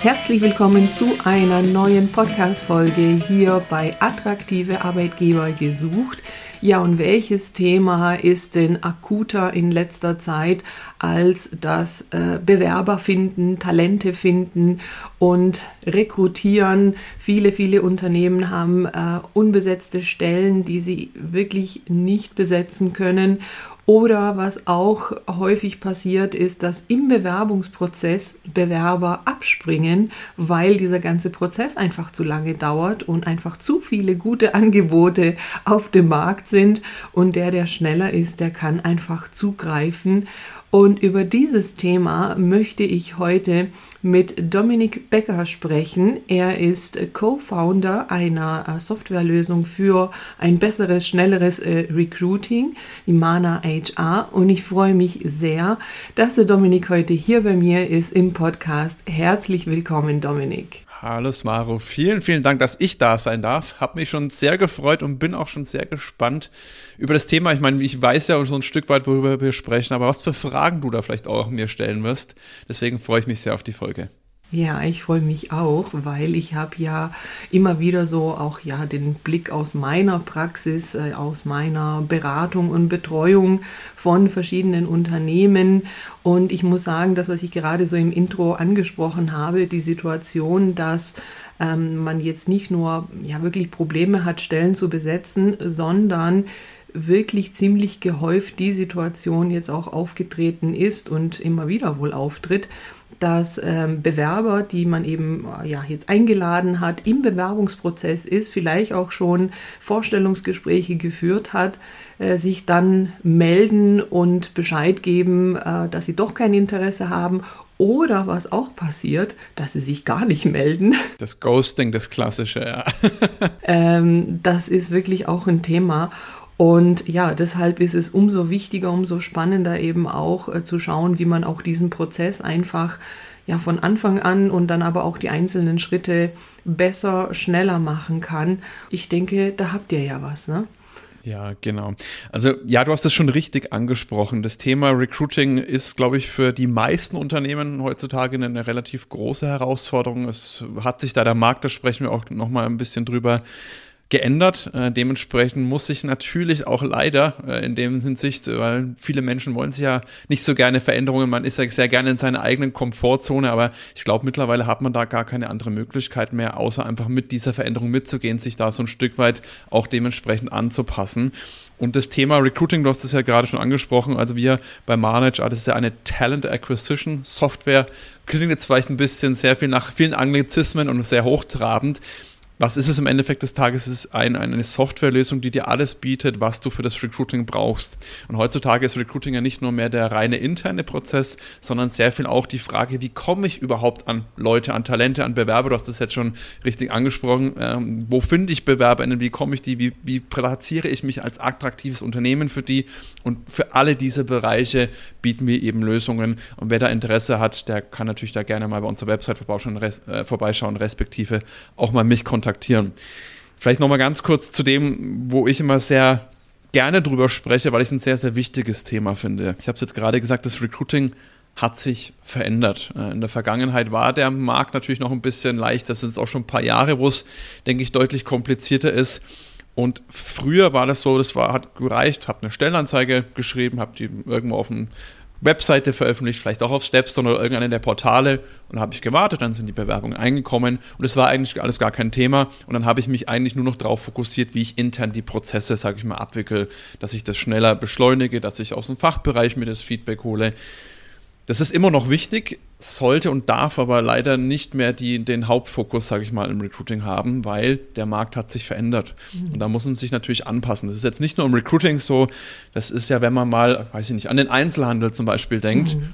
Herzlich willkommen zu einer neuen Podcast-Folge hier bei Attraktive Arbeitgeber gesucht. Ja, und welches Thema ist denn akuter in letzter Zeit als das äh, Bewerber finden, Talente finden und rekrutieren? Viele, viele Unternehmen haben äh, unbesetzte Stellen, die sie wirklich nicht besetzen können oder was auch häufig passiert, ist, dass im Bewerbungsprozess Bewerber abspringen, weil dieser ganze Prozess einfach zu lange dauert und einfach zu viele gute Angebote auf dem Markt sind. Und der, der schneller ist, der kann einfach zugreifen. Und über dieses Thema möchte ich heute mit Dominik Becker sprechen. Er ist Co-Founder einer äh, Softwarelösung für ein besseres, schnelleres äh, Recruiting, die Mana HR. Und ich freue mich sehr, dass der Dominik heute hier bei mir ist im Podcast. Herzlich willkommen, Dominik. Hallo Smaro, vielen, vielen Dank, dass ich da sein darf. Hab mich schon sehr gefreut und bin auch schon sehr gespannt über das Thema. Ich meine, ich weiß ja so ein Stück weit, worüber wir sprechen, aber was für Fragen du da vielleicht auch mir stellen wirst. Deswegen freue ich mich sehr auf die Folge. Ja, ich freue mich auch, weil ich habe ja immer wieder so auch ja den Blick aus meiner Praxis, äh, aus meiner Beratung und Betreuung von verschiedenen Unternehmen. Und ich muss sagen, das was ich gerade so im Intro angesprochen habe, die Situation, dass ähm, man jetzt nicht nur ja wirklich Probleme hat, Stellen zu besetzen, sondern wirklich ziemlich gehäuft die Situation jetzt auch aufgetreten ist und immer wieder wohl auftritt, dass ähm, Bewerber, die man eben äh, ja, jetzt eingeladen hat, im Bewerbungsprozess ist, vielleicht auch schon Vorstellungsgespräche geführt hat, äh, sich dann melden und Bescheid geben, äh, dass sie doch kein Interesse haben oder was auch passiert, dass sie sich gar nicht melden. Das Ghosting, das Klassische, ja. ähm, das ist wirklich auch ein Thema. Und ja, deshalb ist es umso wichtiger, umso spannender eben auch äh, zu schauen, wie man auch diesen Prozess einfach ja von Anfang an und dann aber auch die einzelnen Schritte besser, schneller machen kann. Ich denke, da habt ihr ja was, ne? Ja, genau. Also ja, du hast es schon richtig angesprochen. Das Thema Recruiting ist, glaube ich, für die meisten Unternehmen heutzutage eine relativ große Herausforderung. Es hat sich da der Markt, da sprechen wir auch noch mal ein bisschen drüber, geändert. Äh, dementsprechend muss sich natürlich auch leider äh, in dem Hinsicht, weil viele Menschen wollen sich ja nicht so gerne Veränderungen, man ist ja sehr gerne in seiner eigenen Komfortzone, aber ich glaube mittlerweile hat man da gar keine andere Möglichkeit mehr, außer einfach mit dieser Veränderung mitzugehen, sich da so ein Stück weit auch dementsprechend anzupassen. Und das Thema Recruiting, du hast es ja gerade schon angesprochen, also wir bei Manage, das ist ja eine Talent Acquisition Software, klingt jetzt vielleicht ein bisschen sehr viel nach vielen Anglizismen und sehr hochtrabend was ist es im Endeffekt des Tages? Es ist ein, eine Softwarelösung, die dir alles bietet, was du für das Recruiting brauchst. Und heutzutage ist Recruiting ja nicht nur mehr der reine interne Prozess, sondern sehr viel auch die Frage, wie komme ich überhaupt an Leute, an Talente, an Bewerber? Du hast das jetzt schon richtig angesprochen. Ähm, wo finde ich BewerberInnen? Wie komme ich die? Wie, wie platziere ich mich als attraktives Unternehmen für die? Und für alle diese Bereiche bieten wir eben Lösungen. Und wer da Interesse hat, der kann natürlich da gerne mal bei unserer Website äh, vorbeischauen, respektive auch mal mich kontaktieren kontaktieren. Vielleicht nochmal ganz kurz zu dem, wo ich immer sehr gerne drüber spreche, weil ich es ein sehr, sehr wichtiges Thema finde. Ich habe es jetzt gerade gesagt, das Recruiting hat sich verändert. Äh, in der Vergangenheit war der Markt natürlich noch ein bisschen leicht. Das sind auch schon ein paar Jahre, wo es, denke ich, deutlich komplizierter ist. Und früher war das so, das war, hat gereicht, habe eine Stellenanzeige geschrieben, habe die irgendwo auf dem Webseite veröffentlicht, vielleicht auch auf Stepstone oder irgendeiner der Portale. Und dann habe ich gewartet, dann sind die Bewerbungen eingekommen. Und es war eigentlich alles gar kein Thema. Und dann habe ich mich eigentlich nur noch darauf fokussiert, wie ich intern die Prozesse, sage ich mal, abwickle, dass ich das schneller beschleunige, dass ich aus dem Fachbereich mir das Feedback hole. Das ist immer noch wichtig, sollte und darf aber leider nicht mehr die, den Hauptfokus, sage ich mal, im Recruiting haben, weil der Markt hat sich verändert. Mhm. Und da muss man sich natürlich anpassen. Das ist jetzt nicht nur im Recruiting so, das ist ja, wenn man mal, weiß ich nicht, an den Einzelhandel zum Beispiel denkt. Mhm.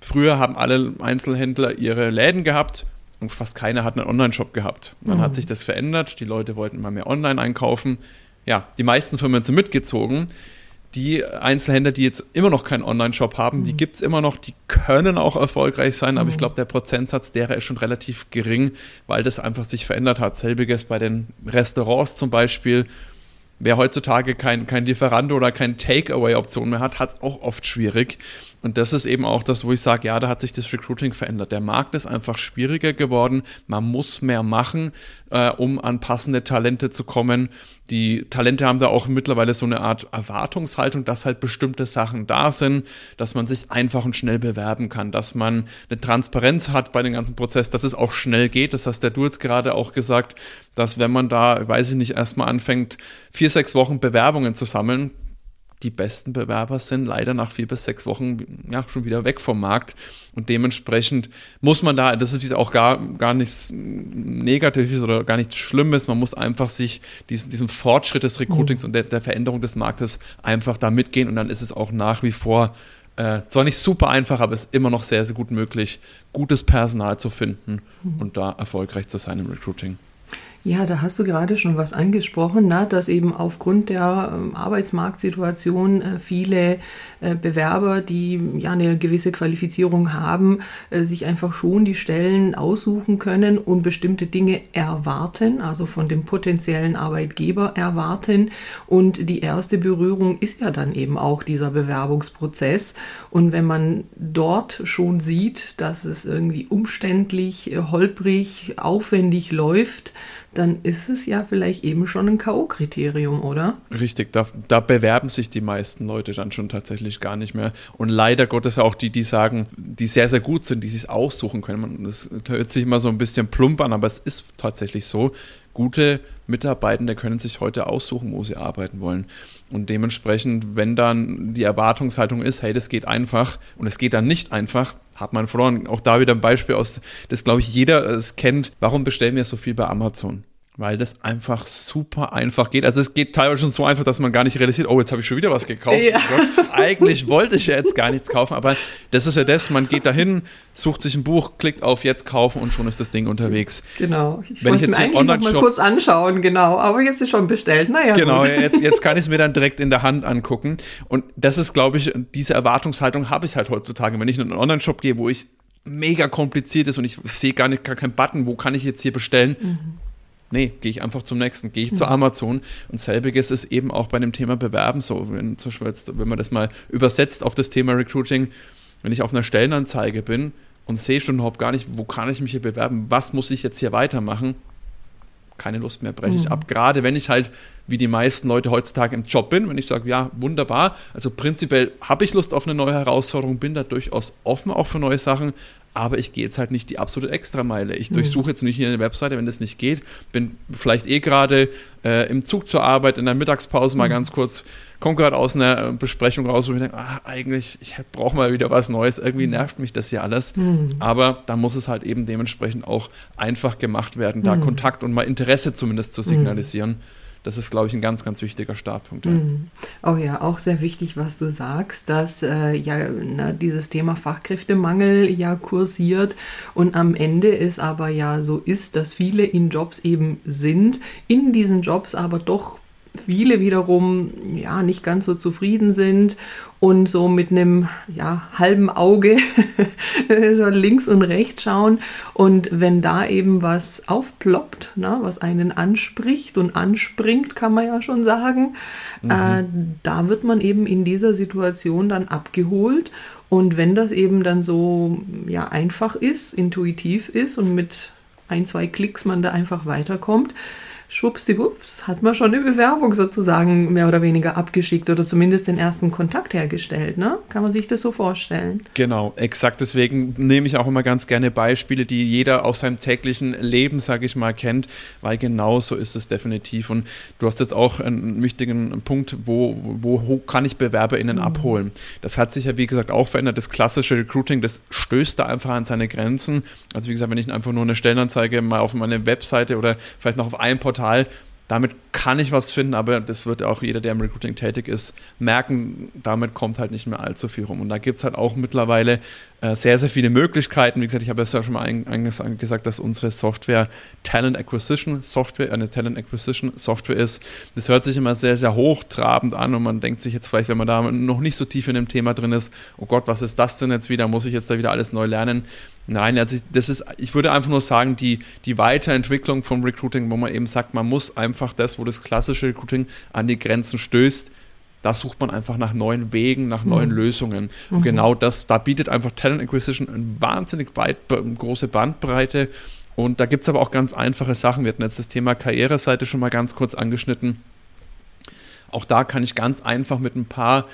Früher haben alle Einzelhändler ihre Läden gehabt und fast keiner hat einen Online-Shop gehabt. Dann mhm. hat sich das verändert, die Leute wollten mal mehr online einkaufen. Ja, die meisten Firmen sind mitgezogen die Einzelhändler, die jetzt immer noch keinen Online-Shop haben, mhm. die gibt es immer noch, die können auch erfolgreich sein, aber mhm. ich glaube, der Prozentsatz derer ist schon relativ gering, weil das einfach sich verändert hat. Selbiges bei den Restaurants zum Beispiel. Wer heutzutage kein, kein Lieferando oder kein Takeaway-Option mehr hat, hat es auch oft schwierig. Und das ist eben auch das, wo ich sage, ja, da hat sich das Recruiting verändert. Der Markt ist einfach schwieriger geworden. Man muss mehr machen, äh, um an passende Talente zu kommen. Die Talente haben da auch mittlerweile so eine Art Erwartungshaltung, dass halt bestimmte Sachen da sind, dass man sich einfach und schnell bewerben kann, dass man eine Transparenz hat bei dem ganzen Prozess, dass es auch schnell geht. Das hast der du jetzt gerade auch gesagt, dass wenn man da, weiß ich nicht, erstmal anfängt, vier, sechs Wochen Bewerbungen zu sammeln, die besten Bewerber sind leider nach vier bis sechs Wochen ja, schon wieder weg vom Markt. Und dementsprechend muss man da, das ist auch gar, gar nichts Negatives oder gar nichts Schlimmes, man muss einfach sich diesen, diesem Fortschritt des Recruitings mhm. und der, der, Veränderung des Marktes einfach da mitgehen und dann ist es auch nach wie vor äh, zwar nicht super einfach, aber es ist immer noch sehr, sehr gut möglich, gutes Personal zu finden mhm. und da erfolgreich zu sein im Recruiting. Ja, da hast du gerade schon was angesprochen, na, ne, dass eben aufgrund der ähm, Arbeitsmarktsituation äh, viele äh, Bewerber, die ja eine gewisse Qualifizierung haben, äh, sich einfach schon die Stellen aussuchen können und bestimmte Dinge erwarten, also von dem potenziellen Arbeitgeber erwarten. Und die erste Berührung ist ja dann eben auch dieser Bewerbungsprozess. Und wenn man dort schon sieht, dass es irgendwie umständlich, äh, holprig, aufwendig läuft, dann ist es ja vielleicht eben schon ein K.O.-Kriterium, oder? Richtig, da, da, bewerben sich die meisten Leute dann schon tatsächlich gar nicht mehr. Und leider Gottes auch die, die sagen, die sehr, sehr gut sind, die sich aussuchen können. Das hört sich immer so ein bisschen plump an, aber es ist tatsächlich so. Gute Mitarbeitende können sich heute aussuchen, wo sie arbeiten wollen. Und dementsprechend, wenn dann die Erwartungshaltung ist, hey, das geht einfach und es geht dann nicht einfach, hat man verloren. Auch da wieder ein Beispiel aus, das glaube ich jeder es kennt. Warum bestellen wir so viel bei Amazon? Weil das einfach super einfach geht. Also es geht teilweise schon so einfach, dass man gar nicht realisiert, oh, jetzt habe ich schon wieder was gekauft. Ja. Eigentlich wollte ich ja jetzt gar nichts kaufen, aber das ist ja das, man geht dahin, sucht sich ein Buch, klickt auf jetzt kaufen und schon ist das Ding unterwegs. Genau. Ich Wenn ich jetzt mir online mal kurz anschauen, genau, aber jetzt ist schon bestellt. Naja, genau, jetzt, jetzt, kann ich es mir dann direkt in der Hand angucken und das ist, glaube ich, diese Erwartungshaltung habe ich halt heutzutage. Wenn ich in einen Online-Shop gehe, wo ich mega kompliziert ist und ich sehe gar nicht gar keinen Button, wo kann ich jetzt hier bestellen? Mhm Nee, gehe ich einfach zum nächsten, gehe ich mhm. zu Amazon. Und selbiges ist eben auch bei dem Thema Bewerben so. Wenn, zum Beispiel jetzt, wenn man das mal übersetzt auf das Thema Recruiting, wenn ich auf einer Stellenanzeige bin und sehe schon überhaupt gar nicht, wo kann ich mich hier bewerben, was muss ich jetzt hier weitermachen, keine Lust mehr, breche mhm. ich ab. Gerade wenn ich halt, wie die meisten Leute heutzutage im Job bin, wenn ich sage, ja, wunderbar, also prinzipiell habe ich Lust auf eine neue Herausforderung, bin da durchaus offen auch für neue Sachen, aber ich gehe jetzt halt nicht die absolute Extrameile. Ich mhm. durchsuche jetzt nicht hier eine Webseite, wenn das nicht geht. Bin vielleicht eh gerade äh, im Zug zur Arbeit, in der Mittagspause mal mhm. ganz kurz, komme gerade aus einer Besprechung raus, wo ich denke, ah, eigentlich, ich brauche mal wieder was Neues. Irgendwie mhm. nervt mich das hier alles. Mhm. Aber da muss es halt eben dementsprechend auch einfach gemacht werden, da mhm. Kontakt und mal Interesse zumindest zu signalisieren das ist, glaube ich, ein ganz, ganz wichtiger Startpunkt. Ja. Mhm. Oh ja, auch sehr wichtig, was du sagst, dass äh, ja na, dieses Thema Fachkräftemangel ja kursiert und am Ende ist aber ja so ist, dass viele in Jobs eben sind, in diesen Jobs aber doch viele wiederum ja nicht ganz so zufrieden sind und so mit einem ja, halben Auge links und rechts schauen. Und wenn da eben was aufploppt, ne, was einen anspricht und anspringt, kann man ja schon sagen, mhm. äh, da wird man eben in dieser Situation dann abgeholt. Und wenn das eben dann so ja, einfach ist, intuitiv ist und mit ein, zwei Klicks man da einfach weiterkommt, schwuppsdiwupps hat man schon eine Bewerbung sozusagen mehr oder weniger abgeschickt oder zumindest den ersten Kontakt hergestellt. Ne? Kann man sich das so vorstellen? Genau, exakt. Deswegen nehme ich auch immer ganz gerne Beispiele, die jeder aus seinem täglichen Leben, sage ich mal, kennt, weil genau so ist es definitiv. Und du hast jetzt auch einen wichtigen Punkt, wo, wo kann ich BewerberInnen mhm. abholen? Das hat sich ja, wie gesagt, auch verändert. Das klassische Recruiting, das stößt da einfach an seine Grenzen. Also wie gesagt, wenn ich einfach nur eine Stellenanzeige mal auf meine Webseite oder vielleicht noch auf einem Portal Portal. Damit kann ich was finden, aber das wird auch jeder, der im Recruiting tätig ist, merken, damit kommt halt nicht mehr allzu viel rum. Und da gibt es halt auch mittlerweile äh, sehr, sehr viele Möglichkeiten. Wie gesagt, ich habe es ja schon mal eingangs gesagt, dass unsere Software Talent Acquisition Software, eine Talent Acquisition Software ist. Das hört sich immer sehr, sehr hochtrabend an und man denkt sich jetzt vielleicht, wenn man da noch nicht so tief in dem Thema drin ist, oh Gott, was ist das denn jetzt wieder? Muss ich jetzt da wieder alles neu lernen? Nein, also das ist, ich würde einfach nur sagen, die, die Weiterentwicklung vom Recruiting, wo man eben sagt, man muss einfach das, wo das klassische Recruiting an die Grenzen stößt, da sucht man einfach nach neuen Wegen, nach neuen mhm. Lösungen. Und mhm. genau das, da bietet einfach Talent Acquisition eine wahnsinnig weit, große Bandbreite. Und da gibt es aber auch ganz einfache Sachen. Wir hatten jetzt das Thema Karriereseite schon mal ganz kurz angeschnitten. Auch da kann ich ganz einfach mit ein paar,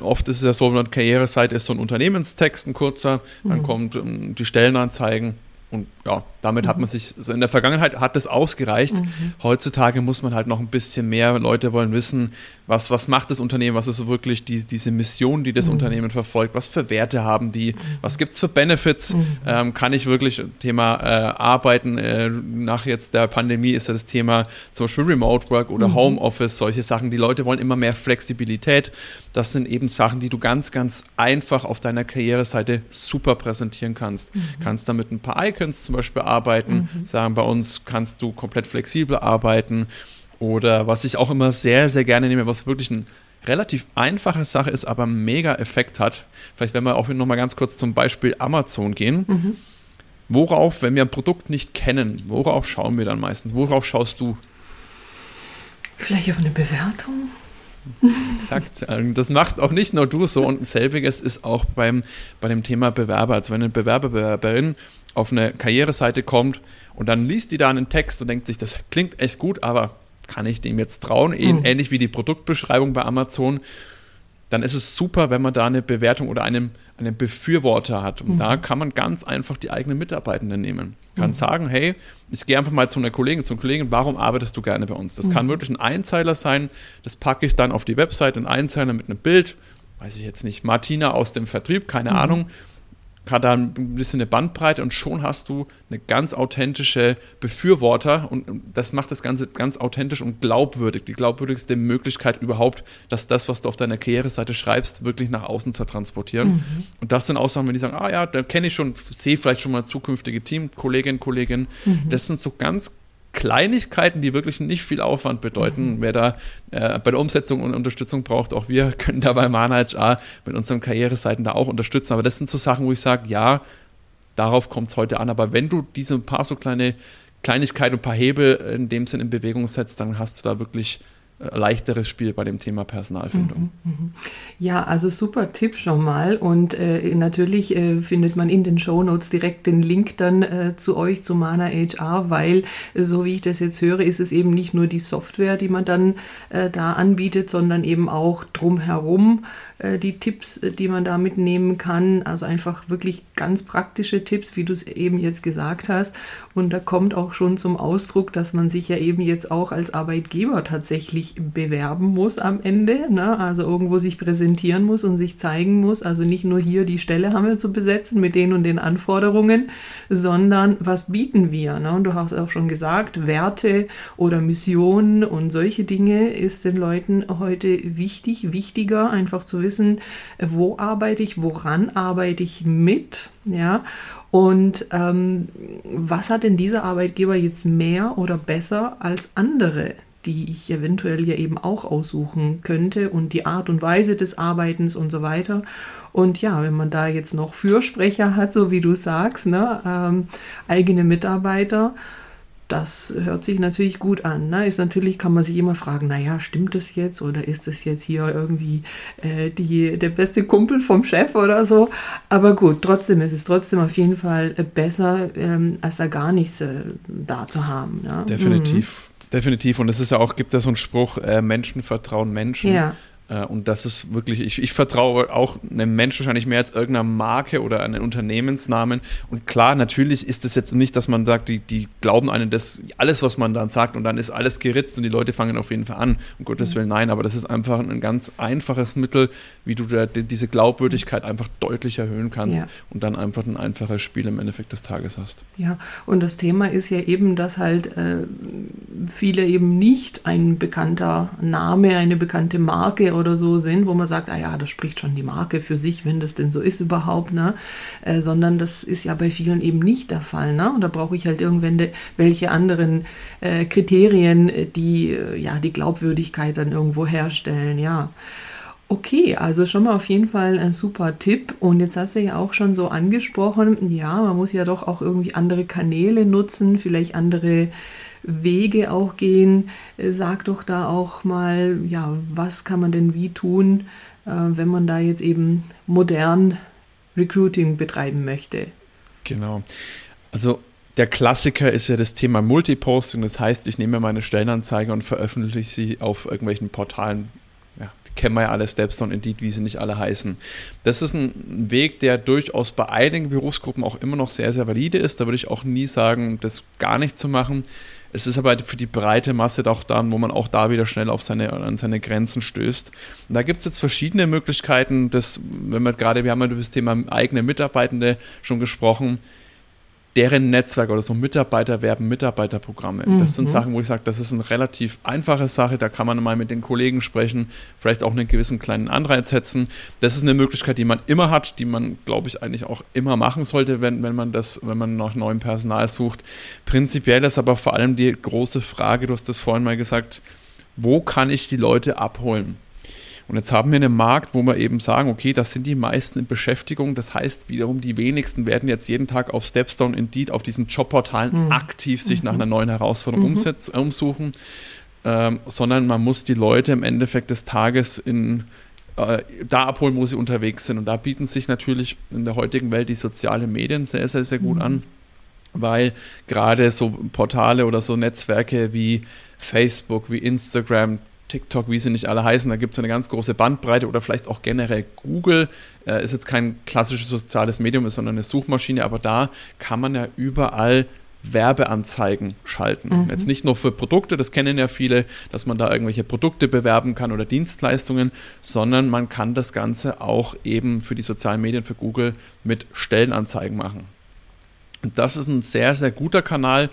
oft ist es ja so, eine Karriereseite ist so ein Unternehmenstext, ein kurzer, dann mhm. kommt um, ähm, die Stellenanzeigen und ja, damit mhm. hat man sich, also in der Vergangenheit hat das ausgereicht. Mhm. Heutzutage muss man halt noch ein bisschen mehr. Leute wollen wissen, was, was macht das Unternehmen, was ist wirklich die, diese Mission, die das mhm. Unternehmen verfolgt, was für Werte haben die, mhm. was gibt es für Benefits, mhm. ähm, kann ich wirklich, Thema äh, Arbeiten, äh, nach jetzt der Pandemie ist ja das Thema zum Beispiel Remote Work oder mhm. Homeoffice, solche Sachen. Die Leute wollen immer mehr Flexibilität. Das sind eben Sachen, die du ganz, ganz einfach auf deiner Karriereseite super präsentieren kannst. Kannst damit ein paar Icons zum Beispiel arbeiten. Mhm. Sagen, bei uns kannst du komplett flexibel arbeiten. Oder was ich auch immer sehr, sehr gerne nehme, was wirklich eine relativ einfache Sache ist, aber mega Effekt hat. Vielleicht, wenn wir auch noch mal ganz kurz zum Beispiel Amazon gehen. Mhm. Worauf, wenn wir ein Produkt nicht kennen, worauf schauen wir dann meistens? Worauf schaust du? Vielleicht auf eine Bewertung? Exakt. Das machst auch nicht nur du so. Und selbiges ist auch beim, bei dem Thema Bewerber. Also wenn ein Bewerber, Bewerberin auf eine Karriereseite kommt und dann liest die da einen Text und denkt sich, das klingt echt gut, aber kann ich dem jetzt trauen? Mhm. Ähnlich wie die Produktbeschreibung bei Amazon. Dann ist es super, wenn man da eine Bewertung oder einen, einen Befürworter hat. Und mhm. da kann man ganz einfach die eigenen Mitarbeitenden nehmen. Kann mhm. sagen, hey, ich gehe einfach mal zu einer Kollegin, zum Kollegen, warum arbeitest du gerne bei uns? Das kann mhm. wirklich ein Einzeiler sein, das packe ich dann auf die Website, ein Einzeiler mit einem Bild, weiß ich jetzt nicht, Martina aus dem Vertrieb, keine mhm. Ahnung, hat da ein bisschen eine Bandbreite und schon hast du eine ganz authentische Befürworter und das macht das Ganze ganz authentisch und glaubwürdig. Die glaubwürdigste Möglichkeit überhaupt, dass das, was du auf deiner Karriereseite schreibst, wirklich nach außen zu transportieren. Mhm. Und das sind Aussagen, wenn die sagen, ah ja, da kenne ich schon, sehe vielleicht schon mal zukünftige Teamkolleginnen, Kollegen. Mhm. Das sind so ganz Kleinigkeiten, die wirklich nicht viel Aufwand bedeuten. Mhm. Wer da äh, bei der Umsetzung und Unterstützung braucht, auch wir können da bei Mana HR mit unseren Karriereseiten da auch unterstützen. Aber das sind so Sachen, wo ich sage, ja, darauf kommt es heute an. Aber wenn du diese paar so kleine Kleinigkeiten, ein paar Hebel in dem Sinn in Bewegung setzt, dann hast du da wirklich leichteres Spiel bei dem Thema Personalfindung. Mhm, mhm. Ja, also super Tipp schon mal. Und äh, natürlich äh, findet man in den Show Notes direkt den Link dann äh, zu euch, zu Mana HR, weil, so wie ich das jetzt höre, ist es eben nicht nur die Software, die man dann äh, da anbietet, sondern eben auch drumherum äh, die Tipps, äh, die man da mitnehmen kann. Also einfach wirklich ganz praktische Tipps, wie du es eben jetzt gesagt hast. Und da kommt auch schon zum Ausdruck, dass man sich ja eben jetzt auch als Arbeitgeber tatsächlich bewerben muss am Ende. Ne? Also irgendwo sich präsentieren muss und sich zeigen muss. Also nicht nur hier die Stelle haben wir zu besetzen mit den und den Anforderungen, sondern was bieten wir? Ne? Und du hast auch schon gesagt, Werte oder Missionen und solche Dinge ist den Leuten heute wichtig, wichtiger einfach zu wissen, wissen, wo arbeite ich, woran arbeite ich mit, ja, und ähm, was hat denn dieser Arbeitgeber jetzt mehr oder besser als andere, die ich eventuell ja eben auch aussuchen könnte und die Art und Weise des Arbeitens und so weiter. Und ja, wenn man da jetzt noch Fürsprecher hat, so wie du sagst, ne, ähm, eigene Mitarbeiter, das hört sich natürlich gut an. Ne? Ist natürlich, kann man sich immer fragen, naja, stimmt das jetzt oder ist das jetzt hier irgendwie äh, die, der beste Kumpel vom Chef oder so? Aber gut, trotzdem ist es trotzdem auf jeden Fall äh, besser, ähm, als da gar nichts äh, da zu haben. Ne? Definitiv. Mhm. Definitiv. Und es ist ja auch, gibt ja so einen Spruch, äh, Menschen vertrauen Menschen. Ja. Äh, und das ist wirklich, ich, ich vertraue auch einem Menschen wahrscheinlich mehr als irgendeiner Marke oder einem Unternehmensnamen. Und klar, natürlich ist es jetzt nicht, dass man sagt, die, die glauben einem das, alles, was man dann sagt, und dann ist alles geritzt und die Leute fangen auf jeden Fall an. Um Gottes. Willen, nein, aber das ist einfach ein ganz einfaches Mittel, wie du da diese Glaubwürdigkeit einfach deutlich erhöhen kannst ja. und dann einfach ein einfaches Spiel im Endeffekt des Tages hast. Ja, und das Thema ist ja eben, dass halt äh, viele eben nicht ein bekannter Name, eine bekannte Marke oder so sind, wo man sagt, ah ja, das spricht schon die Marke für sich, wenn das denn so ist überhaupt, ne? Äh, sondern das ist ja bei vielen eben nicht der Fall, ne? Und da brauche ich halt irgendwelche anderen äh, Kriterien, äh, die äh, ja die Glaubwürdigkeit dann irgendwo herstellen, ja. Okay, also schon mal auf jeden Fall ein super Tipp. Und jetzt hast du ja auch schon so angesprochen, ja, man muss ja doch auch irgendwie andere Kanäle nutzen, vielleicht andere Wege auch gehen. Äh, sag doch da auch mal, ja, was kann man denn wie tun, äh, wenn man da jetzt eben modern Recruiting betreiben möchte? Genau. Also der Klassiker ist ja das Thema Multiposting. Das heißt, ich nehme meine Stellenanzeige und veröffentliche sie auf irgendwelchen Portalen. Ja, kennen wir ja alle, Stepstone, Indeed, wie sie nicht alle heißen. Das ist ein Weg, der durchaus bei einigen Berufsgruppen auch immer noch sehr, sehr valide ist. Da würde ich auch nie sagen, das gar nicht zu machen. Es ist aber für die breite Masse doch dann, wo man auch da wieder schnell auf seine, an seine Grenzen stößt. Und da gibt es jetzt verschiedene Möglichkeiten, das, wenn wir gerade, wir haben ja über das Thema eigene Mitarbeitende schon gesprochen, deren Netzwerk oder so Mitarbeiter werben Mitarbeiterprogramme. Mhm. Das sind. Sachen, wo ich sage, das ist eine relativ einfache Sache, da kann man mal mit den Kollegen sprechen, vielleicht auch einen gewissen kleinen Anreiz setzen. Das ist eine Möglichkeit, die man immer hat, die man, glaube ich, eigentlich auch immer machen sollte, wenn, wenn man das, wenn man nach neuem Personal sucht. Prinzipiell ist aber vor allem die große Frage, du hast das vorhin mal gesagt, wo kann ich die Leute abholen? Und jetzt haben wir einen Markt, wo wir eben sagen, okay, das sind die meisten in Beschäftigung. Das heißt wiederum, die wenigsten werden jetzt jeden Tag auf Stepstone, Indeed, auf diesen Jobportalen mhm. aktiv sich mhm. nach einer neuen Herausforderung mhm. umsuchen, ähm, sondern man muss die Leute im Endeffekt des Tages in äh, da abholen, wo sie unterwegs sind. Und da bieten sich natürlich in der heutigen Welt die sozialen Medien sehr, sehr, sehr gut mhm. an weil gerade so Portale oder so Netzwerke wie Facebook, wie Instagram, TikTok, wie sie nicht alle heißen, da gibt es eine ganz große Bandbreite oder vielleicht auch generell Google. Äh, ist jetzt kein klassisches soziales Medium, sondern eine Suchmaschine, aber da kann man ja überall Werbeanzeigen schalten. Mhm. Jetzt nicht nur für Produkte, das kennen ja viele, dass man da irgendwelche Produkte bewerben kann oder Dienstleistungen, sondern man kann das Ganze auch eben für die sozialen Medien, für Google mit Stellenanzeigen machen. Und das ist ein sehr, sehr guter Kanal.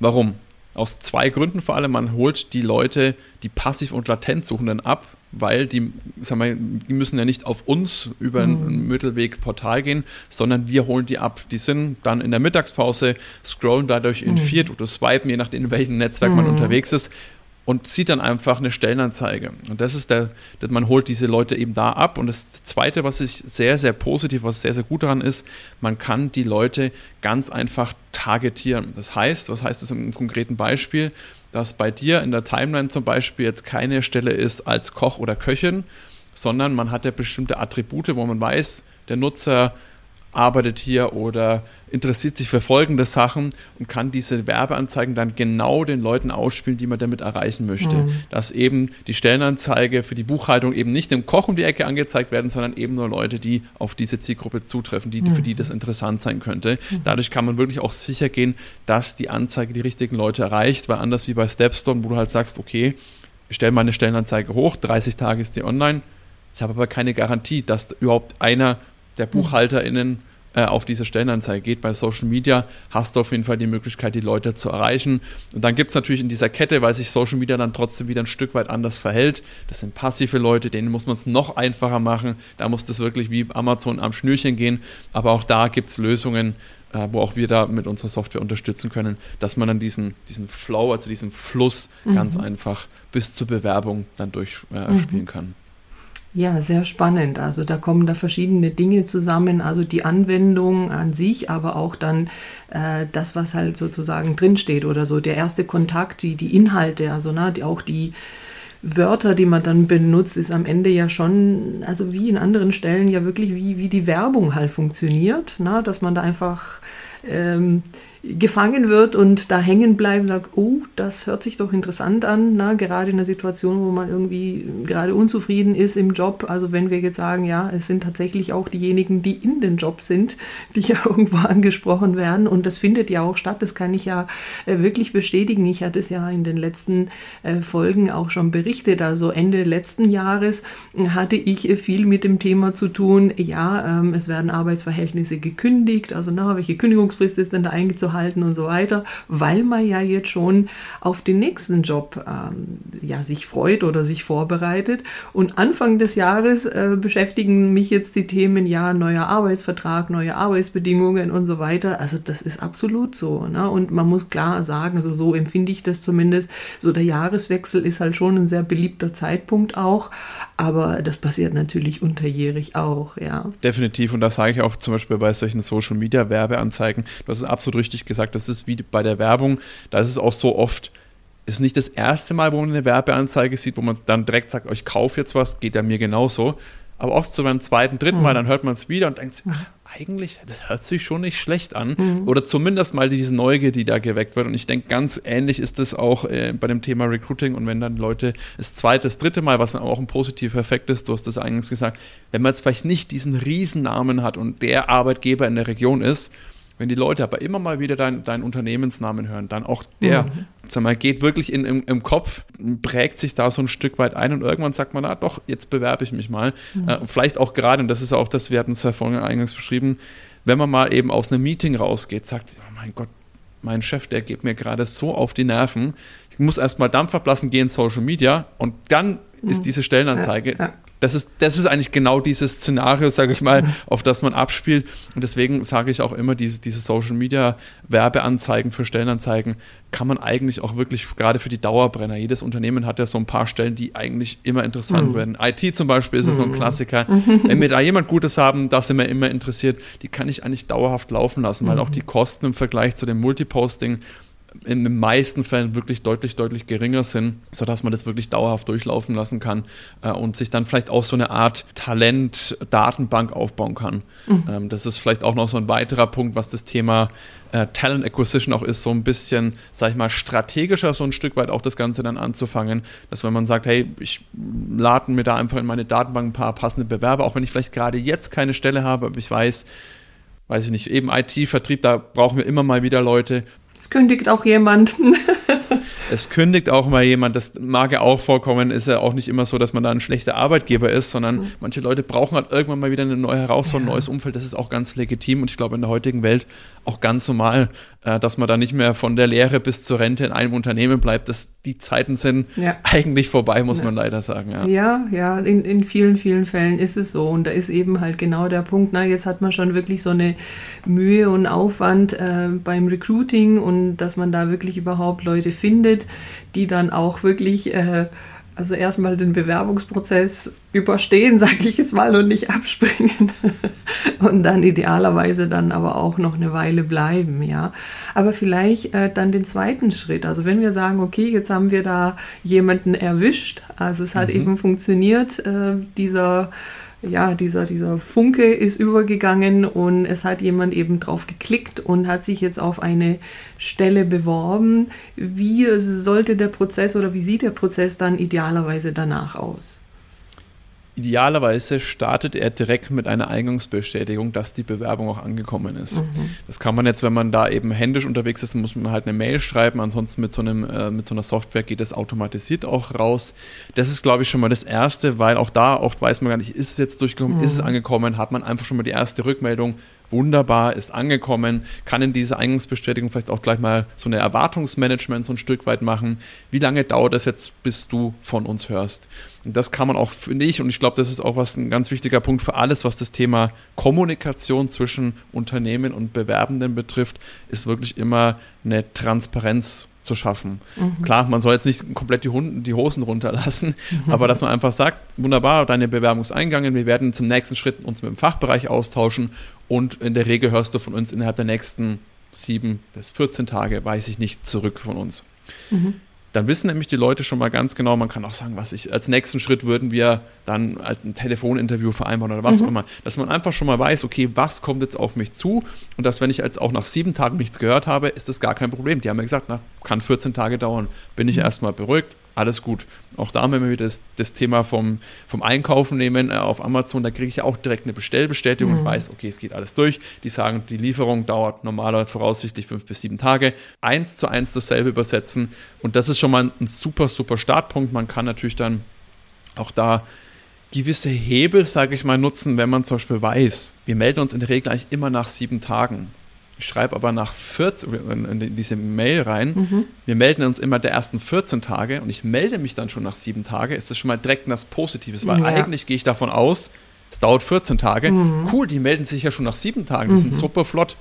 Warum? Aus zwei Gründen vor allem. Man holt die Leute, die passiv und latent Suchenden ab, weil die, sag mal, die müssen ja nicht auf uns über mhm. ein Mittelweg-Portal gehen, sondern wir holen die ab. Die sind dann in der Mittagspause, scrollen dadurch in mhm. Viert oder swipen, je nachdem, in welchem Netzwerk mhm. man unterwegs ist und sieht dann einfach eine Stellenanzeige. Und das ist der, man holt diese Leute eben da ab. Und das Zweite, was ich sehr, sehr positiv, was sehr, sehr gut daran ist, man kann die Leute ganz einfach targetieren. Das heißt, was heißt das im konkreten Beispiel? Dass bei dir in der Timeline zum Beispiel jetzt keine Stelle ist als Koch oder Köchin, sondern man hat ja bestimmte Attribute, wo man weiß, der Nutzer arbeitet hier oder interessiert sich für folgende Sachen und kann diese Werbeanzeigen dann genau den Leuten ausspielen, die man damit erreichen möchte. Mhm. Dass eben die Stellenanzeige für die Buchhaltung eben nicht dem Koch um die Ecke angezeigt werden, sondern eben nur Leute, die auf diese Zielgruppe zutreffen, die, mhm. für die das interessant sein könnte. Mhm. Dadurch kann man wirklich auch sicher gehen, dass die Anzeige die richtigen Leute erreicht, weil anders wie bei Stepstone, wo du halt sagst, okay, ich stelle meine Stellenanzeige hoch, 30 Tage ist die online, ich habe aber keine Garantie, dass überhaupt einer der BuchhalterInnen äh, auf diese Stellenanzeige geht. Bei Social Media hast du auf jeden Fall die Möglichkeit, die Leute zu erreichen. Und dann gibt es natürlich in dieser Kette, weil sich Social Media dann trotzdem wieder ein Stück weit anders verhält. Das sind passive Leute, denen muss man es noch einfacher machen. Da muss das wirklich wie Amazon am Schnürchen gehen. Aber auch da gibt es Lösungen, äh, wo auch wir da mit unserer Software unterstützen können, dass man dann diesen, diesen Flow, also diesen Fluss mhm. ganz einfach bis zur Bewerbung dann durchspielen äh, mhm. kann. Ja, sehr spannend. Also da kommen da verschiedene Dinge zusammen, also die Anwendung an sich, aber auch dann äh, das, was halt sozusagen drinsteht oder so, der erste Kontakt, die, die Inhalte, also na, die, auch die Wörter, die man dann benutzt, ist am Ende ja schon, also wie in anderen Stellen ja wirklich, wie, wie die Werbung halt funktioniert, na, dass man da einfach ähm, gefangen wird und da hängen bleiben, sagt, oh, das hört sich doch interessant an, na, gerade in einer Situation, wo man irgendwie gerade unzufrieden ist im Job. Also wenn wir jetzt sagen, ja, es sind tatsächlich auch diejenigen, die in den Job sind, die ja irgendwo angesprochen werden und das findet ja auch statt, das kann ich ja äh, wirklich bestätigen. Ich hatte es ja in den letzten äh, Folgen auch schon berichtet, also Ende letzten Jahres hatte ich äh, viel mit dem Thema zu tun, ja, ähm, es werden Arbeitsverhältnisse gekündigt, also na, welche Kündigungsfrist ist denn da eingezogen? Halten und so weiter, weil man ja jetzt schon auf den nächsten Job ähm, ja, sich freut oder sich vorbereitet. Und Anfang des Jahres äh, beschäftigen mich jetzt die Themen, ja, neuer Arbeitsvertrag, neue Arbeitsbedingungen und so weiter. Also das ist absolut so. Ne? Und man muss klar sagen, also so empfinde ich das zumindest, so der Jahreswechsel ist halt schon ein sehr beliebter Zeitpunkt auch, aber das passiert natürlich unterjährig auch, ja. Definitiv. Und das sage ich auch zum Beispiel bei solchen Social Media Werbeanzeigen. Du hast es absolut richtig gesagt. Das ist wie bei der Werbung. Da ist es auch so oft, ist nicht das erste Mal, wo man eine Werbeanzeige sieht, wo man dann direkt sagt, oh, ich kaufe jetzt was, geht ja mir genauso. Aber oft so beim zweiten, dritten Mal, mhm. dann hört man es wieder und denkt, ach, eigentlich, das hört sich schon nicht schlecht an. Mhm. Oder zumindest mal diese Neugier, die da geweckt wird. Und ich denke, ganz ähnlich ist es auch äh, bei dem Thema Recruiting. Und wenn dann Leute das zweite, das dritte Mal, was dann auch ein positiver Effekt ist, du hast das eingangs gesagt, wenn man jetzt vielleicht nicht diesen Riesennamen hat und der Arbeitgeber in der Region ist, wenn die Leute aber immer mal wieder deinen dein Unternehmensnamen hören, dann auch der, mhm. sag mal, geht wirklich in, im, im, Kopf, prägt sich da so ein Stück weit ein und irgendwann sagt man, ah doch, jetzt bewerbe ich mich mal. Mhm. Äh, vielleicht auch gerade, und das ist auch das, wir hatten es ja vorhin eingangs beschrieben, wenn man mal eben aus einem Meeting rausgeht, sagt, oh mein Gott, mein Chef, der geht mir gerade so auf die Nerven. Ich muss erstmal Dampf ablassen, gehen in Social Media und dann mhm. ist diese Stellenanzeige ja, ja das ist, das ist eigentlich genau dieses Szenario, sage ich mal, auf das man abspielt. Und deswegen sage ich auch immer, diese, diese Social Media Werbeanzeigen für Stellenanzeigen kann man eigentlich auch wirklich gerade für die Dauerbrenner. Jedes Unternehmen hat ja so ein paar Stellen, die eigentlich immer interessant mhm. werden. IT zum Beispiel ist mhm. so ein mhm. Klassiker. Wenn wir da jemand Gutes haben, das sind wir immer interessiert, die kann ich eigentlich dauerhaft laufen lassen, weil mhm. auch die Kosten im Vergleich zu dem Multiposting in den meisten Fällen wirklich deutlich, deutlich geringer sind, sodass man das wirklich dauerhaft durchlaufen lassen kann äh, und sich dann vielleicht auch so eine Art Talent-Datenbank aufbauen kann. Mhm. Ähm, das ist vielleicht auch noch so ein weiterer Punkt, was das Thema äh, Talent Acquisition auch ist, so ein bisschen, sag ich mal, strategischer so ein Stück weit auch das Ganze dann anzufangen, dass wenn man sagt, hey, ich lade mir da einfach in meine Datenbank ein paar passende Bewerber, auch wenn ich vielleicht gerade jetzt keine Stelle habe, aber ich weiß, weiß ich nicht, eben IT, Vertrieb, da brauchen wir immer mal wieder Leute, es kündigt auch jemand. es kündigt auch mal jemand, das mag ja auch vorkommen, ist ja auch nicht immer so, dass man da ein schlechter Arbeitgeber ist, sondern mhm. manche Leute brauchen halt irgendwann mal wieder eine neue Herausforderung, ein neues Umfeld, das ist auch ganz legitim und ich glaube in der heutigen Welt auch ganz normal, äh, dass man da nicht mehr von der Lehre bis zur Rente in einem Unternehmen bleibt. Das, die Zeiten sind ja. eigentlich vorbei, muss ja. man leider sagen. Ja, ja, ja in, in vielen, vielen Fällen ist es so. Und da ist eben halt genau der Punkt, na, jetzt hat man schon wirklich so eine Mühe und Aufwand äh, beim Recruiting und dass man da wirklich überhaupt Leute findet, die dann auch wirklich äh, also erstmal den Bewerbungsprozess überstehen, sage ich es mal, und nicht abspringen. und dann idealerweise dann aber auch noch eine Weile bleiben, ja. Aber vielleicht äh, dann den zweiten Schritt. Also wenn wir sagen, okay, jetzt haben wir da jemanden erwischt, also es hat mhm. eben funktioniert, äh, dieser ja, dieser, dieser Funke ist übergegangen und es hat jemand eben drauf geklickt und hat sich jetzt auf eine Stelle beworben. Wie sollte der Prozess oder wie sieht der Prozess dann idealerweise danach aus? Idealerweise startet er direkt mit einer Eingangsbestätigung, dass die Bewerbung auch angekommen ist. Mhm. Das kann man jetzt, wenn man da eben händisch unterwegs ist, muss man halt eine Mail schreiben. Ansonsten mit so, einem, äh, mit so einer Software geht das automatisiert auch raus. Das ist, glaube ich, schon mal das Erste, weil auch da oft weiß man gar nicht, ist es jetzt durchgekommen, mhm. ist es mhm. angekommen, hat man einfach schon mal die erste Rückmeldung, wunderbar, ist angekommen, kann in diese Eingangsbestätigung vielleicht auch gleich mal so eine Erwartungsmanagement so ein Stück weit machen. Wie lange dauert es jetzt, bis du von uns hörst? Und das kann man auch, finde ich, und ich glaube, das ist auch was ein ganz wichtiger Punkt für alles, was das Thema Kommunikation zwischen Unternehmen und Bewerbenden betrifft, ist wirklich immer eine Transparenz zu schaffen. Mhm. Klar, man soll jetzt nicht komplett die, Hunden, die Hosen runterlassen, mhm. aber dass man einfach sagt, wunderbar, deine Bewerbung ist eingegangen, wir werden zum nächsten Schritt uns mit dem Fachbereich austauschen und in der Regel hörst du von uns innerhalb der nächsten sieben bis 14 Tage, weiß ich nicht, zurück von uns. Mhm dann wissen nämlich die Leute schon mal ganz genau, man kann auch sagen, was ich, als nächsten Schritt würden wir dann als ein Telefoninterview vereinbaren oder was mhm. auch immer, dass man einfach schon mal weiß, okay, was kommt jetzt auf mich zu und dass, wenn ich jetzt auch nach sieben Tagen nichts gehört habe, ist das gar kein Problem. Die haben ja gesagt, na, kann 14 Tage dauern, bin ich mhm. erstmal beruhigt, alles gut. Auch da, wenn wir das, das Thema vom, vom Einkaufen nehmen äh, auf Amazon, da kriege ich ja auch direkt eine Bestellbestätigung mhm. und weiß, okay, es geht alles durch. Die sagen, die Lieferung dauert normalerweise voraussichtlich fünf bis sieben Tage. Eins zu eins dasselbe übersetzen. Und das ist schon mal ein super, super Startpunkt. Man kann natürlich dann auch da gewisse Hebel, sage ich mal, nutzen, wenn man zum Beispiel weiß, wir melden uns in der Regel eigentlich immer nach sieben Tagen. Ich schreibe aber nach 14, in diese Mail rein, mhm. wir melden uns immer der ersten 14 Tage und ich melde mich dann schon nach sieben Tagen, ist das schon mal direkt was Positives, weil ja. eigentlich gehe ich davon aus, es dauert 14 Tage. Mhm. Cool, die melden sich ja schon nach sieben Tagen, die mhm. sind super flott.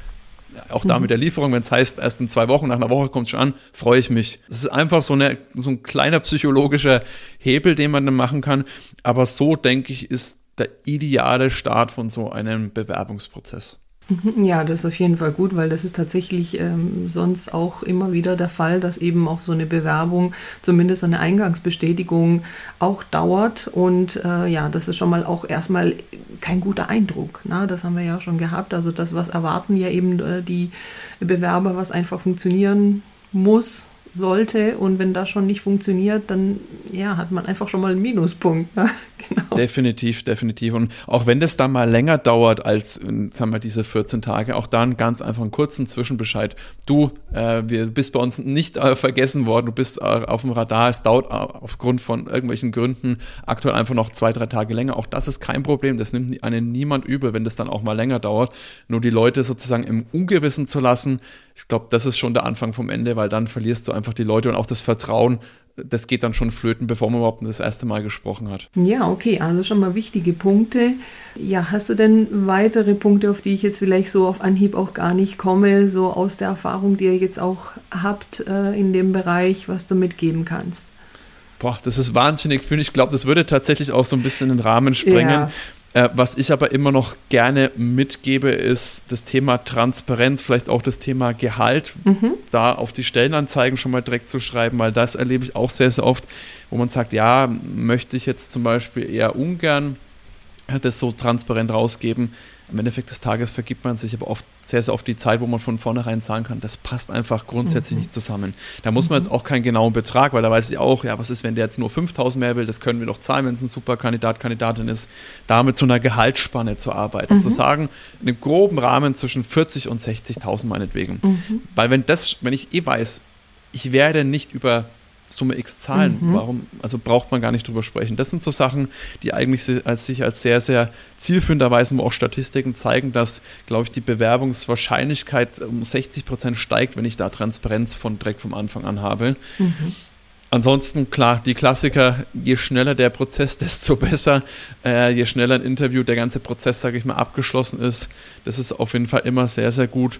Auch da mhm. mit der Lieferung, wenn es heißt, erst in zwei Wochen, nach einer Woche kommt es schon an, freue ich mich. Das ist einfach so, eine, so ein kleiner psychologischer Hebel, den man dann machen kann. Aber so, denke ich, ist der ideale Start von so einem Bewerbungsprozess. Mhm, ja, das ist auf jeden Fall gut, weil das ist tatsächlich ähm, sonst auch immer wieder der Fall, dass eben auch so eine Bewerbung, zumindest so eine Eingangsbestätigung, auch dauert. Und äh, ja, das ist schon mal auch erstmal kein guter Eindruck. Na? Das haben wir ja schon gehabt. Also das, was erwarten ja eben äh, die Bewerber, was einfach funktionieren muss, sollte. Und wenn das schon nicht funktioniert, dann ja, hat man einfach schon mal einen Minuspunkt. Ne? Genau. Definitiv, definitiv. Und auch wenn das dann mal länger dauert als, sagen wir, diese 14 Tage, auch dann ganz einfach einen kurzen Zwischenbescheid. Du, äh, wir bist bei uns nicht äh, vergessen worden, du bist äh, auf dem Radar. Es dauert äh, aufgrund von irgendwelchen Gründen aktuell einfach noch zwei, drei Tage länger. Auch das ist kein Problem. Das nimmt einen niemand übel, wenn das dann auch mal länger dauert. Nur die Leute sozusagen im Ungewissen zu lassen, ich glaube, das ist schon der Anfang vom Ende, weil dann verlierst du einfach die Leute und auch das Vertrauen. Das geht dann schon flöten, bevor man überhaupt das erste Mal gesprochen hat. Ja, okay, also schon mal wichtige Punkte. Ja, hast du denn weitere Punkte, auf die ich jetzt vielleicht so auf Anhieb auch gar nicht komme, so aus der Erfahrung, die ihr jetzt auch habt äh, in dem Bereich, was du mitgeben kannst? Boah, das ist wahnsinnig viel. Ich glaube, das würde tatsächlich auch so ein bisschen den Rahmen sprengen. Ja. Äh, was ich aber immer noch gerne mitgebe, ist das Thema Transparenz, vielleicht auch das Thema Gehalt, mhm. da auf die Stellenanzeigen schon mal direkt zu schreiben, weil das erlebe ich auch sehr, sehr oft, wo man sagt, ja, möchte ich jetzt zum Beispiel eher ungern das so transparent rausgeben am Endeffekt des Tages vergibt man sich aber oft sehr, sehr oft die Zeit, wo man von vornherein sagen kann, das passt einfach grundsätzlich mhm. nicht zusammen. Da muss man mhm. jetzt auch keinen genauen Betrag, weil da weiß ich auch, ja, was ist, wenn der jetzt nur 5000 mehr will, das können wir doch zahlen, wenn es ein super Kandidat, Kandidatin ist, damit zu einer Gehaltsspanne zu arbeiten. Mhm. Zu sagen, in einem groben Rahmen zwischen 40 und 60.000 meinetwegen. Mhm. Weil wenn das, wenn ich eh weiß, ich werde nicht über Summe X zahlen. Mhm. Warum, also braucht man gar nicht drüber sprechen. Das sind so Sachen, die eigentlich als, sich als sehr, sehr zielführenderweise auch Statistiken zeigen, dass, glaube ich, die Bewerbungswahrscheinlichkeit um 60 Prozent steigt, wenn ich da Transparenz von direkt vom Anfang an habe. Mhm. Ansonsten, klar, die Klassiker, je schneller der Prozess, desto besser. Äh, je schneller ein Interview, der ganze Prozess, sage ich mal, abgeschlossen ist. Das ist auf jeden Fall immer sehr, sehr gut.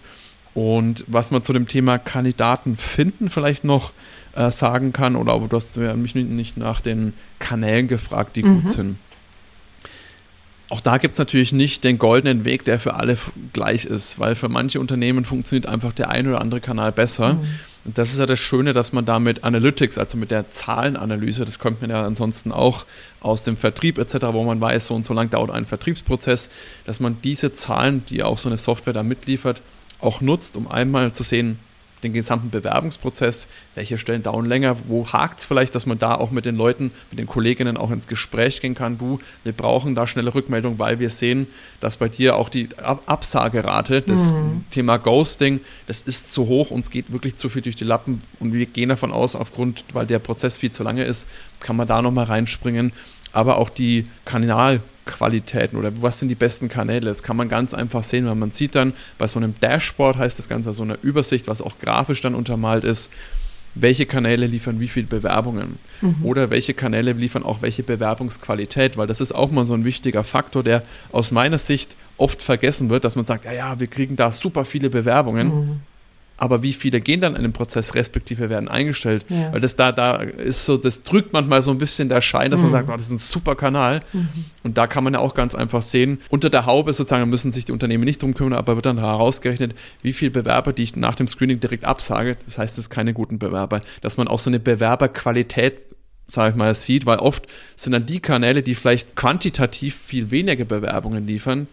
Und was man zu dem Thema Kandidaten finden vielleicht noch äh, sagen kann, oder du hast mich nicht nach den Kanälen gefragt, die mhm. gut sind. Auch da gibt es natürlich nicht den goldenen Weg, der für alle gleich ist, weil für manche Unternehmen funktioniert einfach der ein oder andere Kanal besser. Mhm. Und das ist ja das Schöne, dass man da mit Analytics, also mit der Zahlenanalyse, das kommt man ja ansonsten auch aus dem Vertrieb etc., wo man weiß, so und so lang dauert ein Vertriebsprozess, dass man diese Zahlen, die auch so eine Software da mitliefert, auch nutzt, um einmal zu sehen, den gesamten Bewerbungsprozess, welche Stellen dauern länger, wo hakt es vielleicht, dass man da auch mit den Leuten, mit den Kolleginnen auch ins Gespräch gehen kann. Du, wir brauchen da schnelle Rückmeldung, weil wir sehen, dass bei dir auch die Ab Absagerate, das mhm. Thema Ghosting, das ist zu hoch, uns geht wirklich zu viel durch die Lappen und wir gehen davon aus, aufgrund, weil der Prozess viel zu lange ist, kann man da nochmal reinspringen. Aber auch die Kanal- Qualitäten oder was sind die besten Kanäle. Das kann man ganz einfach sehen, weil man sieht dann bei so einem Dashboard, heißt das Ganze so eine Übersicht, was auch grafisch dann untermalt ist, welche Kanäle liefern wie viele Bewerbungen mhm. oder welche Kanäle liefern auch welche Bewerbungsqualität, weil das ist auch mal so ein wichtiger Faktor, der aus meiner Sicht oft vergessen wird, dass man sagt, ja, ja, wir kriegen da super viele Bewerbungen. Mhm aber wie viele gehen dann in den Prozess, respektive werden eingestellt? Ja. Weil das da, da ist so, das drückt manchmal so ein bisschen der Schein, dass mhm. man sagt, oh, das ist ein super Kanal. Mhm. Und da kann man ja auch ganz einfach sehen, unter der Haube sozusagen müssen sich die Unternehmen nicht drum kümmern, aber wird dann herausgerechnet, wie viele Bewerber, die ich nach dem Screening direkt absage, das heißt, es sind keine guten Bewerber, dass man auch so eine Bewerberqualität sage ich mal, sieht, weil oft sind dann die Kanäle, die vielleicht quantitativ viel weniger Bewerbungen liefern,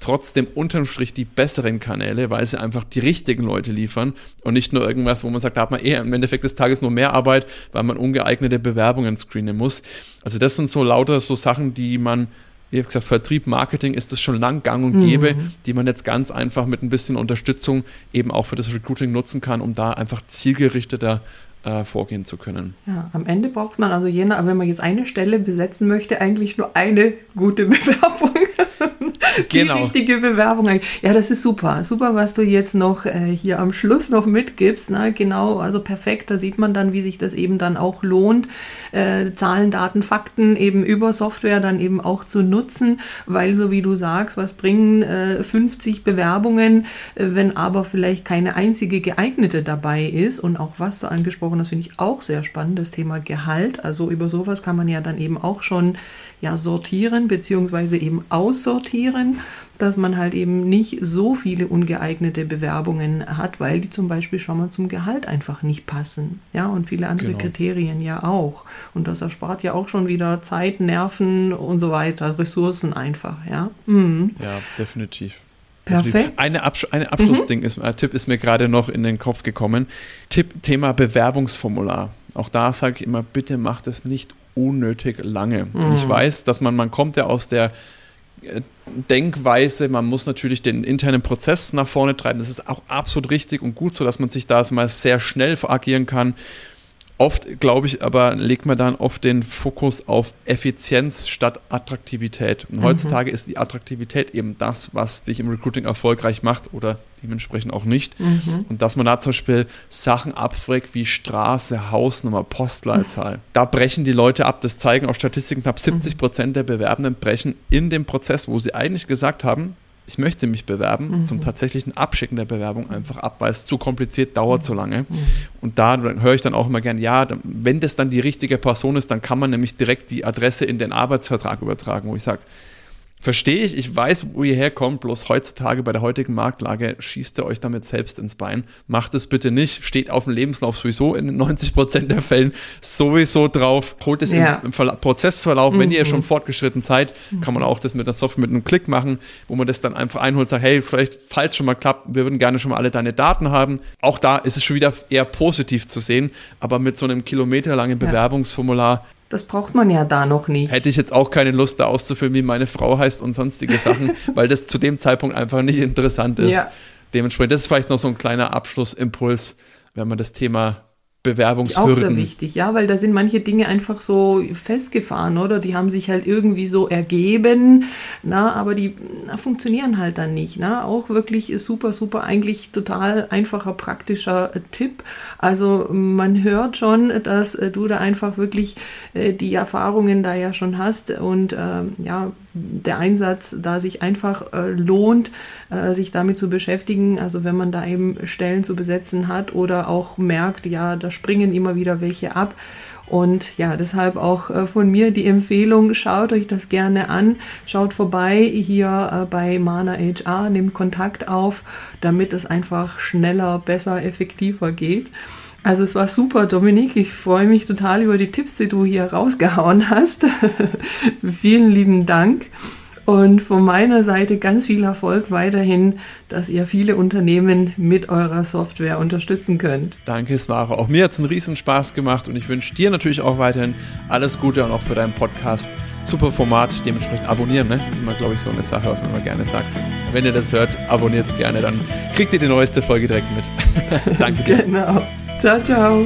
trotzdem unterm Strich die besseren Kanäle, weil sie einfach die richtigen Leute liefern und nicht nur irgendwas, wo man sagt, da hat man eher im Endeffekt des Tages nur mehr Arbeit, weil man ungeeignete Bewerbungen screenen muss. Also das sind so lauter so Sachen, die man wie gesagt, Vertrieb, Marketing ist das schon lang gang und gäbe, mhm. die man jetzt ganz einfach mit ein bisschen Unterstützung eben auch für das Recruiting nutzen kann, um da einfach zielgerichteter äh, vorgehen zu können. Ja, am Ende braucht man also je nach, wenn man jetzt eine Stelle besetzen möchte, eigentlich nur eine gute Bewerbung die genau. richtige Bewerbung. Ja, das ist super. Super, was du jetzt noch äh, hier am Schluss noch mitgibst. Ne? Genau, also perfekt. Da sieht man dann, wie sich das eben dann auch lohnt, äh, Zahlen, Daten, Fakten eben über Software dann eben auch zu nutzen, weil so wie du sagst, was bringen äh, 50 Bewerbungen, äh, wenn aber vielleicht keine einzige geeignete dabei ist und auch was du angesprochen hast, finde ich auch sehr spannend, das Thema Gehalt. Also über sowas kann man ja dann eben auch schon ja sortieren beziehungsweise eben aussortieren, dass man halt eben nicht so viele ungeeignete Bewerbungen hat, weil die zum Beispiel schon mal zum Gehalt einfach nicht passen. Ja, und viele andere genau. Kriterien ja auch. Und das erspart ja auch schon wieder Zeit, Nerven und so weiter, Ressourcen einfach. Ja, mhm. ja definitiv. Perfekt. Eine, Absch eine Abschlussding mhm. ist, äh, Tipp ist mir gerade noch in den Kopf gekommen. Tipp, Thema Bewerbungsformular. Auch da sage ich immer, bitte macht es nicht unnötig lange. Mhm. ich weiß, dass man, man kommt ja aus der äh, Denkweise, man muss natürlich den internen Prozess nach vorne treiben. Das ist auch absolut richtig und gut so, dass man sich da mal sehr schnell veragieren kann. Oft, glaube ich, aber legt man dann oft den Fokus auf Effizienz statt Attraktivität. Und mhm. heutzutage ist die Attraktivität eben das, was dich im Recruiting erfolgreich macht oder dementsprechend auch nicht. Mhm. Und dass man da zum Beispiel Sachen abfragt wie Straße, Hausnummer, Postleitzahl. Mhm. Da brechen die Leute ab. Das zeigen auch Statistiken. Knapp 70 mhm. Prozent der Bewerbenden brechen in dem Prozess, wo sie eigentlich gesagt haben, ich möchte mich bewerben, mhm. zum tatsächlichen Abschicken der Bewerbung einfach ab, weil es zu kompliziert dauert, mhm. zu lange. Mhm. Und da höre ich dann auch immer gern, ja, wenn das dann die richtige Person ist, dann kann man nämlich direkt die Adresse in den Arbeitsvertrag übertragen, wo ich sage, Verstehe ich, ich weiß, wo ihr herkommt, bloß heutzutage bei der heutigen Marktlage schießt ihr euch damit selbst ins Bein. Macht es bitte nicht, steht auf dem Lebenslauf sowieso in 90 Prozent der Fällen sowieso drauf. Holt es ja. im, im Prozessverlauf, mhm. wenn ihr schon fortgeschritten seid, mhm. kann man auch das mit der Software mit einem Klick machen, wo man das dann einfach einholt, sagt, hey, vielleicht, falls schon mal klappt, wir würden gerne schon mal alle deine Daten haben. Auch da ist es schon wieder eher positiv zu sehen, aber mit so einem kilometerlangen Bewerbungsformular das braucht man ja da noch nicht. Hätte ich jetzt auch keine Lust, da auszufüllen, wie meine Frau heißt und sonstige Sachen, weil das zu dem Zeitpunkt einfach nicht interessant ist. Ja. Dementsprechend, das ist vielleicht noch so ein kleiner Abschlussimpuls, wenn man das Thema Bewerbungshürden. Auch sehr wichtig, ja, weil da sind manche Dinge einfach so festgefahren, oder? Die haben sich halt irgendwie so ergeben, na, aber die na, funktionieren halt dann nicht, na. Auch wirklich super, super, eigentlich total einfacher, praktischer Tipp. Also man hört schon, dass äh, du da einfach wirklich äh, die Erfahrungen da ja schon hast und ähm, ja, der Einsatz da sich einfach äh, lohnt, äh, sich damit zu beschäftigen. Also wenn man da eben Stellen zu besetzen hat oder auch merkt, ja, da springen immer wieder welche ab. Und ja, deshalb auch äh, von mir die Empfehlung, schaut euch das gerne an, schaut vorbei hier äh, bei Mana HR, nehmt Kontakt auf, damit es einfach schneller, besser, effektiver geht. Also es war super, Dominik. Ich freue mich total über die Tipps, die du hier rausgehauen hast. Vielen lieben Dank. Und von meiner Seite ganz viel Erfolg weiterhin, dass ihr viele Unternehmen mit eurer Software unterstützen könnt. Danke, Svara. Auch mir hat es einen riesen Spaß gemacht und ich wünsche dir natürlich auch weiterhin alles Gute und auch für deinen Podcast. Super Format, dementsprechend abonnieren. Ne? Das ist immer, glaube ich, so eine Sache, was man immer gerne sagt. Wenn ihr das hört, abonniert es gerne, dann kriegt ihr die neueste Folge direkt mit. Danke dir. Genau. 早早